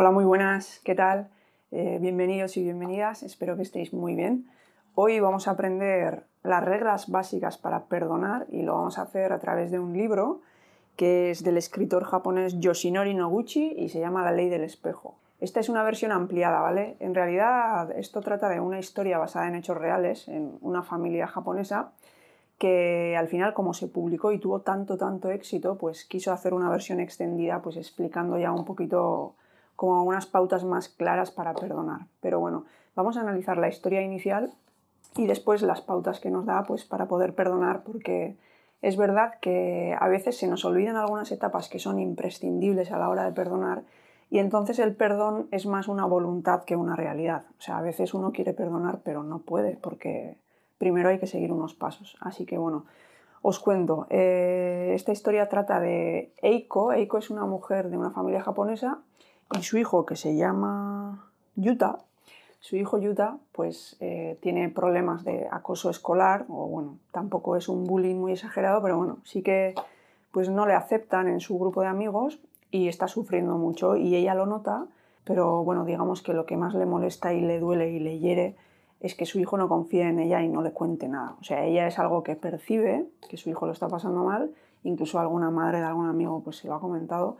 Hola, muy buenas, ¿qué tal? Eh, bienvenidos y bienvenidas, espero que estéis muy bien. Hoy vamos a aprender las reglas básicas para perdonar y lo vamos a hacer a través de un libro que es del escritor japonés Yoshinori Noguchi y se llama La ley del espejo. Esta es una versión ampliada, ¿vale? En realidad esto trata de una historia basada en hechos reales, en una familia japonesa que al final como se publicó y tuvo tanto, tanto éxito, pues quiso hacer una versión extendida, pues explicando ya un poquito como unas pautas más claras para perdonar. Pero bueno, vamos a analizar la historia inicial y después las pautas que nos da pues, para poder perdonar, porque es verdad que a veces se nos olvidan algunas etapas que son imprescindibles a la hora de perdonar y entonces el perdón es más una voluntad que una realidad. O sea, a veces uno quiere perdonar pero no puede porque primero hay que seguir unos pasos. Así que bueno, os cuento. Eh, esta historia trata de Eiko. Eiko es una mujer de una familia japonesa y su hijo, que se llama Yuta, su hijo Yuta, pues eh, tiene problemas de acoso escolar, o bueno, tampoco es un bullying muy exagerado, pero bueno, sí que pues no le aceptan en su grupo de amigos y está sufriendo mucho y ella lo nota, pero bueno, digamos que lo que más le molesta y le duele y le hiere es que su hijo no confíe en ella y no le cuente nada. O sea, ella es algo que percibe, que su hijo lo está pasando mal, incluso alguna madre de algún amigo pues se lo ha comentado,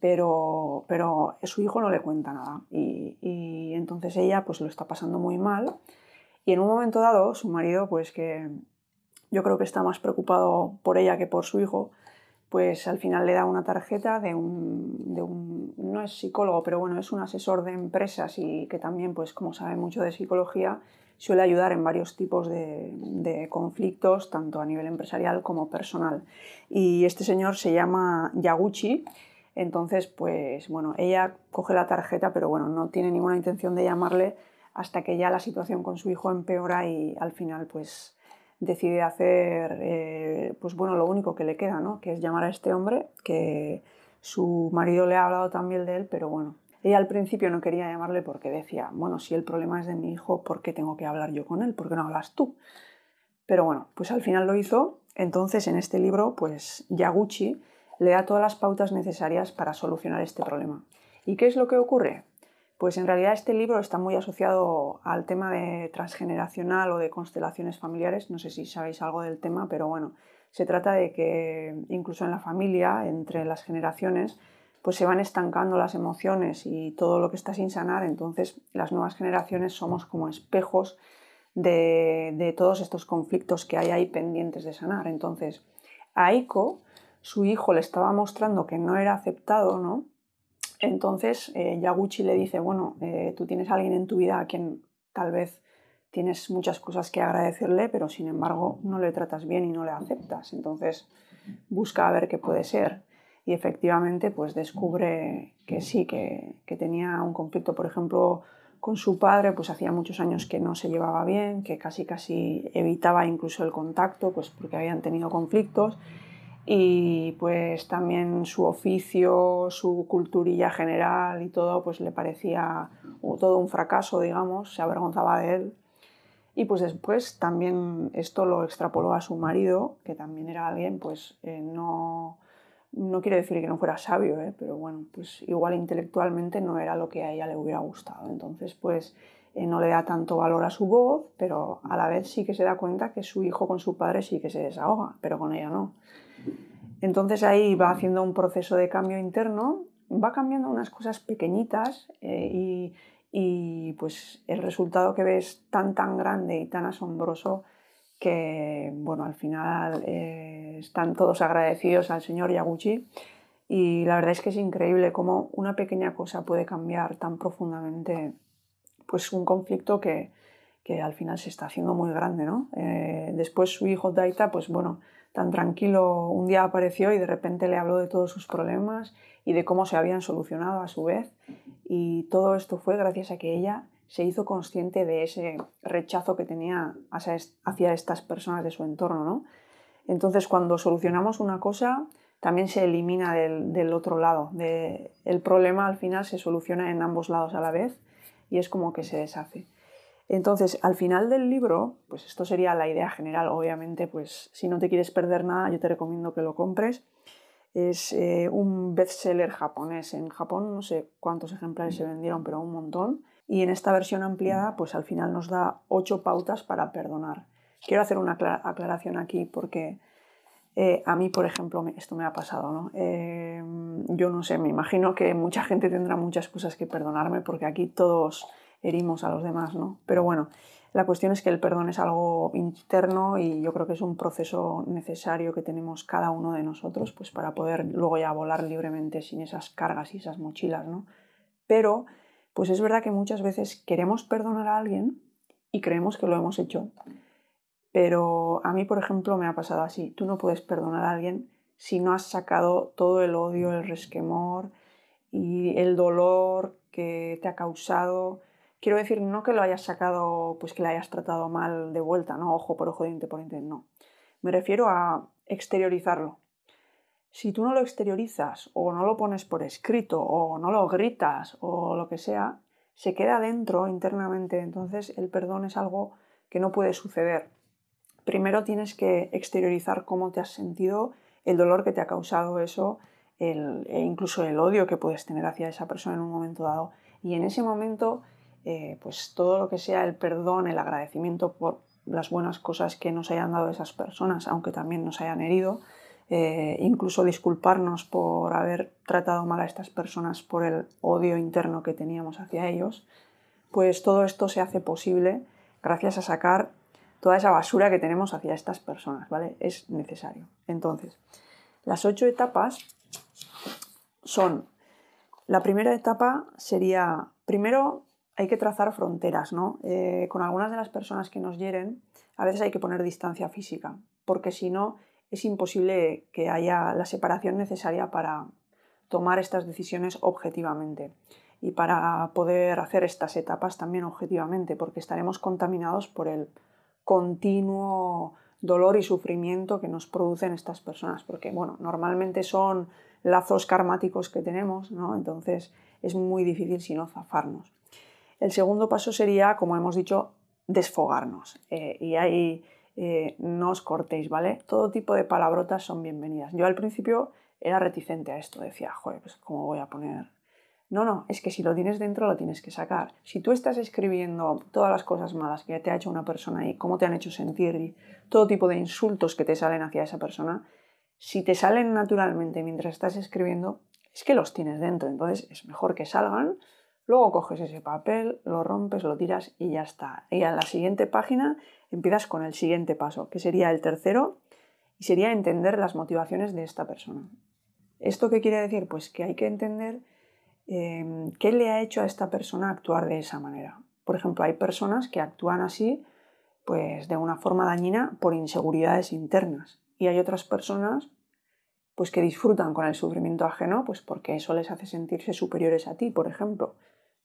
pero, pero su hijo no le cuenta nada y, entonces ella pues lo está pasando muy mal y en un momento dado su marido pues que yo creo que está más preocupado por ella que por su hijo pues al final le da una tarjeta de un, de un no es psicólogo pero bueno es un asesor de empresas y que también pues como sabe mucho de psicología suele ayudar en varios tipos de, de, conflictos, tanto a nivel empresarial como personal. Y este señor se llama Yaguchi entonces, pues bueno, ella coge la tarjeta, pero bueno, no tiene ninguna intención de llamarle hasta que ya la situación con su hijo empeora y al final pues decide hacer eh, pues bueno lo único que le queda ¿no? que es llamar a este hombre que su marido le ha hablado también de él pero bueno ella al principio no quería llamarle porque decía bueno si el problema es de mi hijo ¿por qué tengo que hablar yo con él? ¿por qué no hablas tú? pero bueno pues al final lo hizo entonces en este libro pues Yaguchi le da todas las pautas necesarias para solucionar este problema. ¿Y qué es lo que ocurre? Pues en realidad este libro está muy asociado al tema de transgeneracional o de constelaciones familiares. No sé si sabéis algo del tema, pero bueno, se trata de que incluso en la familia, entre las generaciones, pues se van estancando las emociones y todo lo que está sin sanar. Entonces las nuevas generaciones somos como espejos de, de todos estos conflictos que hay ahí pendientes de sanar. Entonces, Aiko su hijo le estaba mostrando que no era aceptado, ¿no? Entonces eh, Yaguchi le dice, bueno, eh, tú tienes a alguien en tu vida a quien tal vez tienes muchas cosas que agradecerle, pero sin embargo no le tratas bien y no le aceptas. Entonces busca a ver qué puede ser. Y efectivamente pues descubre que sí, que, que tenía un conflicto, por ejemplo, con su padre, pues hacía muchos años que no se llevaba bien, que casi casi evitaba incluso el contacto, pues porque habían tenido conflictos y pues también su oficio, su culturilla general y todo, pues le parecía todo un fracaso, digamos, se avergonzaba de él. Y pues después también esto lo extrapoló a su marido, que también era alguien, pues eh, no, no quiere decir que no fuera sabio, ¿eh? pero bueno, pues igual intelectualmente no era lo que a ella le hubiera gustado. Entonces, pues eh, no le da tanto valor a su voz, pero a la vez sí que se da cuenta que su hijo con su padre sí que se desahoga, pero con ella no. Entonces ahí va haciendo un proceso de cambio interno, va cambiando unas cosas pequeñitas eh, y, pues el resultado que ves tan tan grande y tan asombroso que bueno al final eh, están todos agradecidos al señor Yaguchi y la verdad es que es increíble cómo una pequeña cosa puede cambiar tan profundamente pues un conflicto que, que al final se está haciendo muy grande, ¿no? Eh, después su hijo Daita, pues bueno, tan tranquilo, un día apareció y de repente le habló de todos sus problemas y de cómo se habían solucionado a su vez. Y todo esto fue gracias a que ella se hizo consciente de ese rechazo que tenía hacia estas personas de su entorno, ¿no? Entonces, cuando solucionamos una cosa, también se elimina del, del otro lado. De, el problema al final se soluciona en ambos lados a la vez y es como que se deshace. Entonces, al final del libro, pues esto sería la idea general, obviamente, pues si no te quieres perder nada, yo te recomiendo que lo compres. Es eh, un bestseller japonés. En Japón no sé cuántos ejemplares se vendieron, pero un montón. Y en esta versión ampliada, pues al final nos da ocho pautas para perdonar. Quiero hacer una aclaración aquí porque eh, a mí, por ejemplo, esto me ha pasado, ¿no? Eh, yo no sé, me imagino que mucha gente tendrá muchas cosas que perdonarme porque aquí todos herimos a los demás, ¿no? Pero bueno, la cuestión es que el perdón es algo interno y yo creo que es un proceso necesario que tenemos cada uno de nosotros pues para poder luego ya volar libremente sin esas cargas y esas mochilas, ¿no? Pero pues es verdad que muchas veces queremos perdonar a alguien y creemos que lo hemos hecho pero a mí, por ejemplo, me ha pasado así. Tú no puedes perdonar a alguien si no has sacado todo el odio, el resquemor y el dolor que te ha causado. Quiero decir, no que lo hayas sacado, pues que le hayas tratado mal de vuelta, no ojo por ojo, diente por diente, no. Me refiero a exteriorizarlo. Si tú no lo exteriorizas o no lo pones por escrito o no lo gritas o lo que sea, se queda dentro internamente. Entonces el perdón es algo que no puede suceder primero tienes que exteriorizar cómo te has sentido, el dolor que te ha causado eso, el, e incluso el odio que puedes tener hacia esa persona en un momento dado. Y en ese momento, eh, pues todo lo que sea el perdón, el agradecimiento por las buenas cosas que nos hayan dado esas personas, aunque también nos hayan herido, eh, incluso disculparnos por haber tratado mal a estas personas por el odio interno que teníamos hacia ellos, pues todo esto se hace posible gracias a sacar toda esa basura que tenemos hacia estas personas, ¿vale? Es necesario. Entonces, las ocho etapas son, la primera etapa sería, primero hay que trazar fronteras, ¿no? Eh, con algunas de las personas que nos hieren, a veces hay que poner distancia física, porque si no, es imposible que haya la separación necesaria para tomar estas decisiones objetivamente y para poder hacer estas etapas también objetivamente, porque estaremos contaminados por el continuo dolor y sufrimiento que nos producen estas personas, porque bueno, normalmente son lazos karmáticos que tenemos, ¿no? Entonces es muy difícil si no zafarnos. El segundo paso sería, como hemos dicho, desfogarnos. Eh, y ahí eh, no os cortéis, ¿vale? Todo tipo de palabrotas son bienvenidas. Yo al principio era reticente a esto, decía, joder, pues cómo voy a poner no, no, es que si lo tienes dentro lo tienes que sacar. Si tú estás escribiendo todas las cosas malas que te ha hecho una persona y cómo te han hecho sentir y todo tipo de insultos que te salen hacia esa persona, si te salen naturalmente mientras estás escribiendo, es que los tienes dentro. Entonces es mejor que salgan, luego coges ese papel, lo rompes, lo tiras y ya está. Y a la siguiente página empiezas con el siguiente paso, que sería el tercero, y sería entender las motivaciones de esta persona. ¿Esto qué quiere decir? Pues que hay que entender Em, ¿qué le ha hecho a esta persona actuar de esa manera? Por ejemplo, hay personas que actúan así pues de una forma dañina por inseguridades internas y hay otras personas pues que disfrutan con el sufrimiento ajeno pues porque eso les hace sentirse superiores a ti, por ejemplo.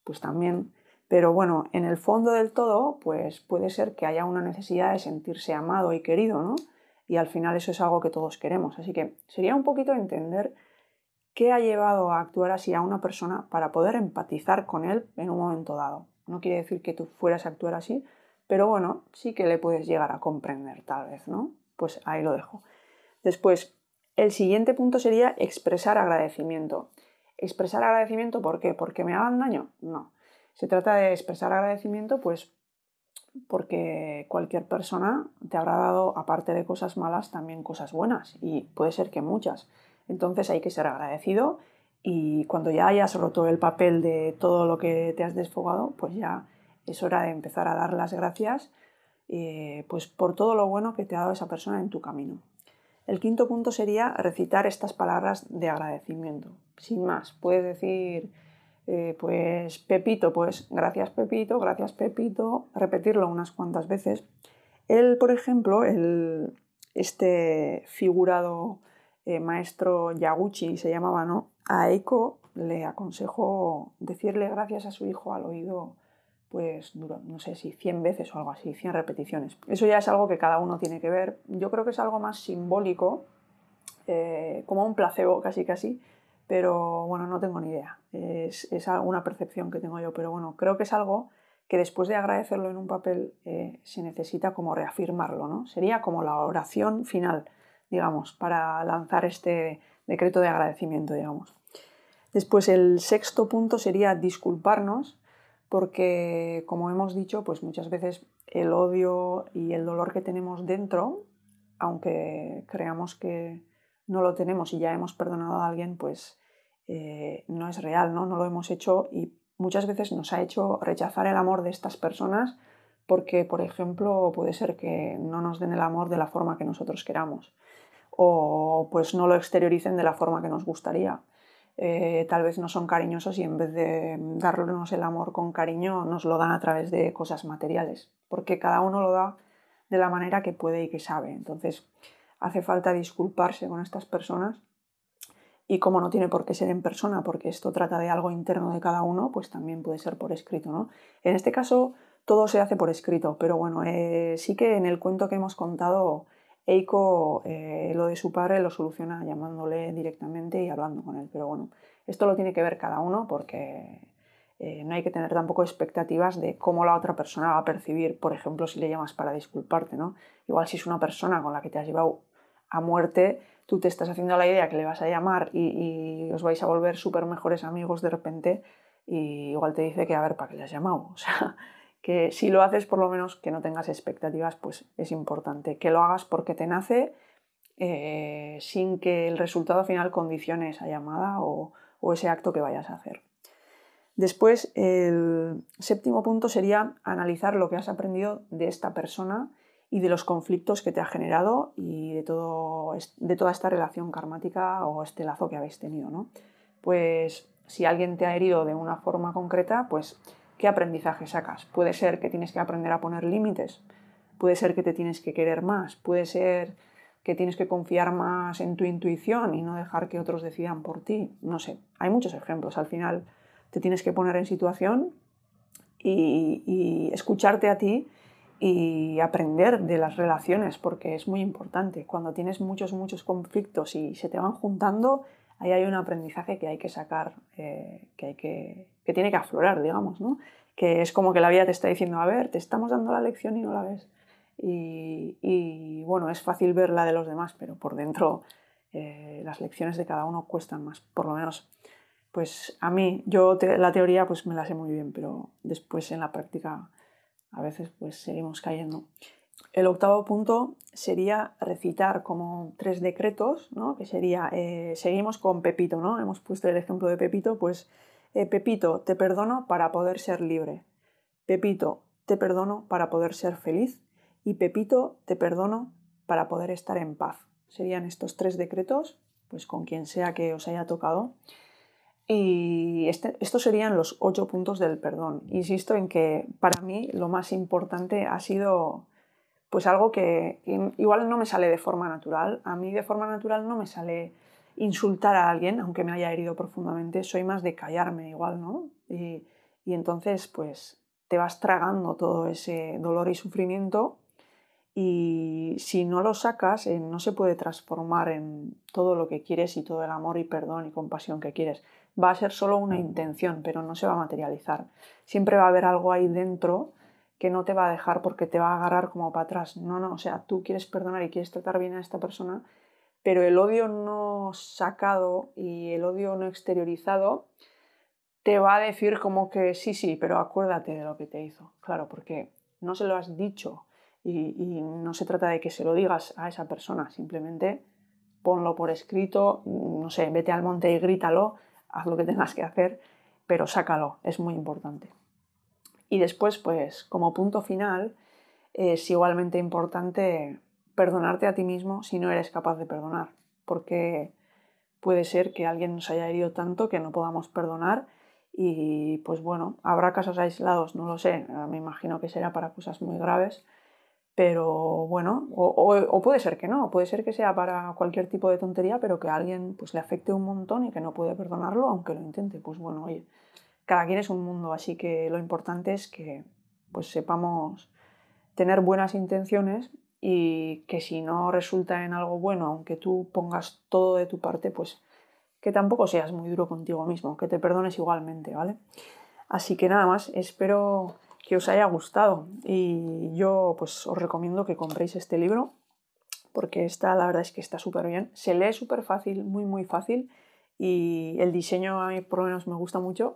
Pues también, pero bueno, en el fondo del todo pues puede ser que haya una necesidad de sentirse amado y querido, ¿no? Y al final eso es algo que todos queremos, así que sería un poquito entender ¿Qué ha llevado a actuar así a una persona para poder empatizar con él en un momento dado? No quiere decir que tú fueras a actuar así, pero bueno, sí que le puedes llegar a comprender tal vez, ¿no? Pues ahí lo dejo. Después, el siguiente punto sería expresar agradecimiento. ¿Expresar agradecimiento por qué? ¿Porque me hagan daño? No. Se trata de expresar agradecimiento pues porque cualquier persona te habrá dado, aparte de cosas malas, también cosas buenas y puede ser que muchas. Entonces hay que ser agradecido y cuando ya hayas roto el papel de todo lo que te has desfogado, pues ya es hora de empezar a dar las gracias eh, pues por todo lo bueno que te ha dado esa persona en tu camino. El quinto punto sería recitar estas palabras de agradecimiento. Sin más, puedes decir, eh, pues Pepito, pues gracias Pepito, gracias Pepito, repetirlo unas cuantas veces. Él, por ejemplo, el, este figurado eh, maestro Yaguchi se llamaba, ¿no? A Eiko le aconsejó decirle gracias a su hijo al oído, pues no sé si 100 veces o algo así, 100 repeticiones. Eso ya es algo que cada uno tiene que ver. Yo creo que es algo más simbólico, eh, como un placebo casi casi, pero bueno, no tengo ni idea. Es, es una percepción que tengo yo, pero bueno, creo que es algo que después de agradecerlo en un papel eh, se necesita como reafirmarlo, ¿no? Sería como la oración final digamos, para lanzar este decreto de agradecimiento, digamos. Después el sexto punto sería disculparnos, porque como hemos dicho, pues muchas veces el odio y el dolor que tenemos dentro, aunque creamos que no lo tenemos y ya hemos perdonado a alguien, pues eh, no es real, ¿no? No lo hemos hecho y muchas veces nos ha hecho rechazar el amor de estas personas porque, por ejemplo, puede ser que no nos den el amor de la forma que nosotros queramos o pues no lo exterioricen de la forma que nos gustaría. Eh, tal vez no son cariñosos y en vez de darnos el amor con cariño nos lo dan a través de cosas materiales, porque cada uno lo da de la manera que puede y que sabe. Entonces hace falta disculparse con estas personas y como no tiene por qué ser en persona, porque esto trata de algo interno de cada uno, pues también puede ser por escrito. ¿no? En este caso todo se hace por escrito, pero bueno, eh, sí que en el cuento que hemos contado, Eiko eh, lo de su padre lo soluciona llamándole directamente y hablando con él. Pero bueno, esto lo tiene que ver cada uno porque eh, no hay que tener tampoco expectativas de cómo la otra persona va a percibir, por ejemplo, si le llamas para disculparte, ¿no? Igual si es una persona con la que te has llevado a muerte, tú te estás haciendo la idea que le vas a llamar y, os vais a volver súper mejores amigos de repente y igual te dice que a ver, ¿para qué le has llamado? O sea, que si lo haces por lo menos que no tengas expectativas, pues es importante. Que lo hagas porque te nace eh, sin que el resultado final condicione esa llamada o, o ese acto que vayas a hacer. Después, el séptimo punto sería analizar lo que has aprendido de esta persona y de los conflictos que te ha generado y de, todo, de toda esta relación karmática o este lazo que habéis tenido. ¿no? Pues si alguien te ha herido de una forma concreta, pues ¿qué aprendizaje sacas? Puede ser que tienes que aprender a poner límites, puede ser que te tienes que querer más, puede ser que tienes que confiar más en tu intuición y no dejar que otros decidan por ti. No sé, hay muchos ejemplos. Al final te tienes que poner en situación y, y escucharte a ti y aprender de las relaciones, porque es muy importante. Cuando tienes muchos, muchos conflictos y se te van juntando, ahí hay un aprendizaje que hay que sacar, eh, que, hay que, que tiene que aflorar, digamos, ¿no? Que es como que la vida te está diciendo, a ver, te estamos dando la lección y no la ves. Y, y bueno, es fácil ver la de los demás, pero por dentro eh, las lecciones de cada uno cuestan más, por lo menos. Pues a mí, yo la teoría pues me la sé muy bien, pero después en la práctica a veces pues seguimos cayendo. El octavo punto sería recitar como tres decretos, ¿no? que sería, eh, seguimos con Pepito, ¿no? hemos puesto el ejemplo de Pepito, pues eh, Pepito, te perdono para poder ser libre. Pepito, te perdono para poder ser feliz. Y Pepito, te perdono para poder estar en paz. Serían estos tres decretos, pues con quien sea que os haya tocado. Y este, estos serían los ocho puntos del perdón. Insisto en que para mí lo más importante ha sido pues algo que, igual no me sale de forma natural. A mí de forma natural no me sale insultar a alguien, aunque me haya herido profundamente. Soy más de callarme igual, ¿no? Y, entonces pues te vas tragando todo ese dolor y sufrimiento y si no lo sacas eh, no se puede transformar en todo lo que quieres y todo el amor y perdón y compasión que quieres. Va a ser solo una intención, pero no se va a materializar. Siempre va a haber algo ahí dentro que no te va a dejar porque te va a agarrar como para atrás. No, no, o sea, tú quieres perdonar y quieres tratar bien a esta persona, pero el odio no sacado y el odio no exteriorizado te va a decir como que sí, sí, pero acuérdate de lo que te hizo. Claro, porque no se lo has dicho y, no se trata de que se lo digas a esa persona, simplemente ponlo por escrito, no sé, vete al monte y grítalo, haz lo que tengas que hacer, pero sácalo, es muy importante. Y después, pues como punto final, es igualmente importante perdonarte a ti mismo si no eres capaz de perdonar, porque puede ser que alguien nos haya herido tanto que no podamos perdonar y pues bueno, habrá casos aislados, no lo sé, me imagino que será para cosas muy graves, pero bueno, o, puede ser que no, puede ser que sea para cualquier tipo de tontería, pero que a alguien pues, le afecte un montón y que no puede perdonarlo, aunque lo intente. Pues bueno, oye, cada quien es un mundo, así que lo importante es que pues sepamos tener buenas intenciones y que si no resulta en algo bueno, aunque tú pongas todo de tu parte, pues que tampoco seas muy duro contigo mismo, que te perdones igualmente, ¿vale? Así que nada más, espero que os haya gustado y yo pues os recomiendo que compréis este libro porque esta la verdad es que está súper bien. Se lee súper fácil, muy muy fácil y el diseño a mí por lo menos me gusta mucho.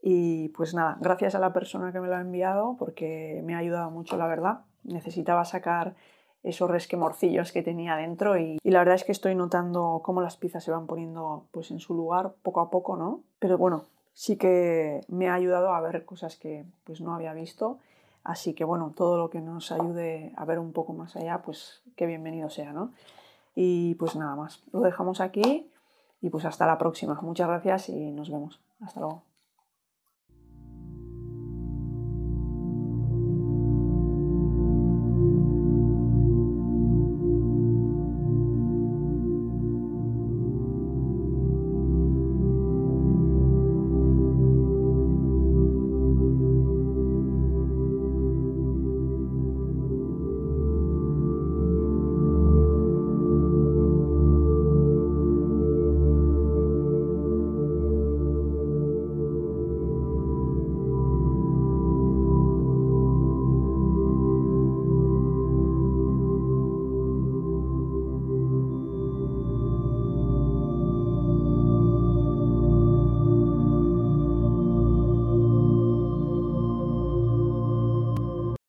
Y pues nada, gracias a la persona que me lo ha enviado porque me ha ayudado mucho, la verdad. Necesitaba sacar esos resquemorcillos que tenía dentro y, y, la verdad es que estoy notando cómo las piezas se van poniendo pues en su lugar poco a poco, ¿no? Pero bueno, sí que me ha ayudado a ver cosas que pues no había visto Así que bueno, todo lo que nos ayude a ver un poco más allá, pues qué bienvenido sea, ¿no? Y pues nada más, lo dejamos aquí y pues hasta la próxima. Muchas gracias y nos vemos. Hasta luego.